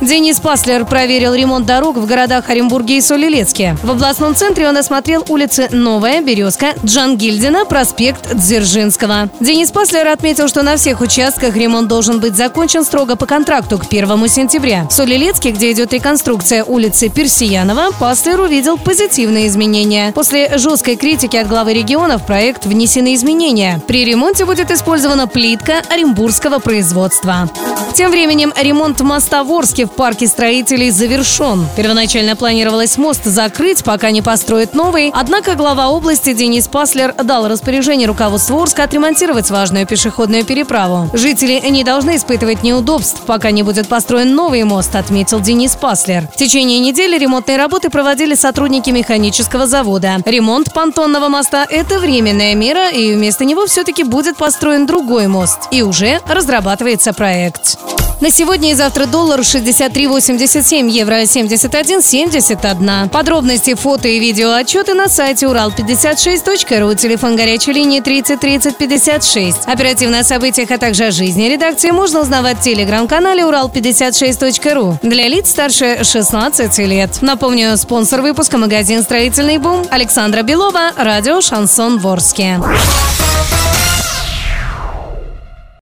Денис Паслер проверил ремонт дорог в городах Оренбурге и Солилецке. В областном центре он осмотрел улицы Новая, Березка, Джангильдина, проспект Дзержинского. Денис Паслер отметил, что на всех участках ремонт должен быть закончен строго по контракту к 1 сентября. В Солилецке, где идет реконструкция улицы Персиянова, Паслер увидел позитивные изменения. После жесткой критики от главы региона в проект внесены изменения. При ремонте будет использована плитка оренбургского производства. Тем временем ремонт моста в Орске в парке строителей завершен. Первоначально планировалось мост закрыть, пока не построят новый. Однако глава области Денис Паслер дал распоряжение руководству Орска отремонтировать важную пешеходную переправу. Жители не должны испытывать неудобств, пока не будет построен новый мост, отметил Денис Паслер. В течение недели ремонтные работы проводили сотрудники механического завода. Ремонт понтонного моста – это временная мера, и вместо него все-таки будет построен другой мост. И уже разрабатывается проект. На сегодня и завтра доллар 63,87, евро 71,71. Подробности, фото и видео отчеты на сайте урал56.ру, телефон горячей линии 30 30 56. Оперативно о событиях, а также о жизни редакции можно узнавать в телеграм-канале урал56.ру для лиц старше 16 лет. Напомню, спонсор выпуска магазин «Строительный бум» Александра Белова, радио «Шансон Ворске».